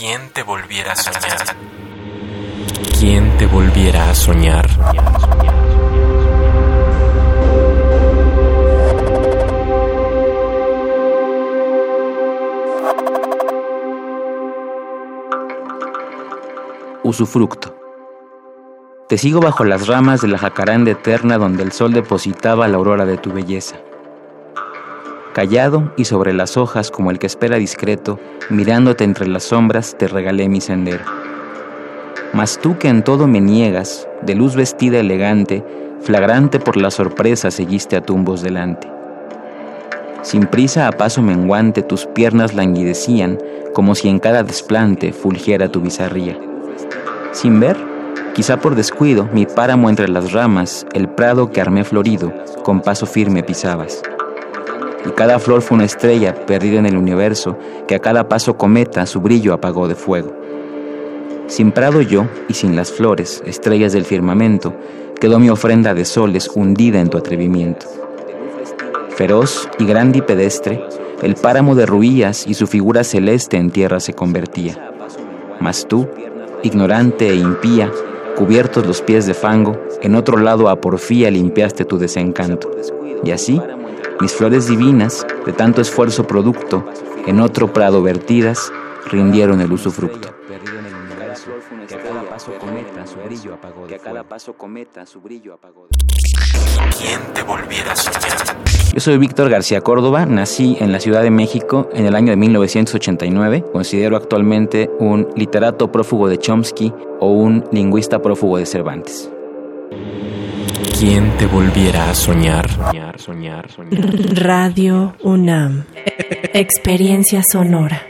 ¿Quién te volviera a soñar? ¿Quién te volviera a soñar? Usufructo. Te sigo bajo las ramas de la jacaranda eterna donde el sol depositaba la aurora de tu belleza. Callado y sobre las hojas como el que espera discreto, mirándote entre las sombras, te regalé mi sendero. Mas tú que en todo me niegas, de luz vestida elegante, flagrante por la sorpresa seguiste a tumbos delante. Sin prisa a paso menguante tus piernas languidecían, como si en cada desplante fulgiera tu bizarría. Sin ver, quizá por descuido, mi páramo entre las ramas, el prado que armé florido, con paso firme pisabas. Cada flor fue una estrella perdida en el universo, que a cada paso cometa su brillo apagó de fuego. Sin prado yo, y sin las flores, estrellas del firmamento, quedó mi ofrenda de soles hundida en tu atrevimiento. Feroz y grande y pedestre, el páramo derruías y su figura celeste en tierra se convertía. Mas tú, ignorante e impía, cubiertos los pies de fango, en otro lado a porfía limpiaste tu desencanto. Y así, mis flores divinas, de tanto esfuerzo producto, en otro prado vertidas, rindieron el usufructo. ¿Quién te volviera a soñar? Yo soy Víctor García Córdoba, nací en la Ciudad de México en el año de 1989. Considero actualmente un literato prófugo de Chomsky o un lingüista prófugo de Cervantes. ¿Quién te volviera a soñar? Soñar, soñar, soñar. Radio UNAM. Experiencia sonora.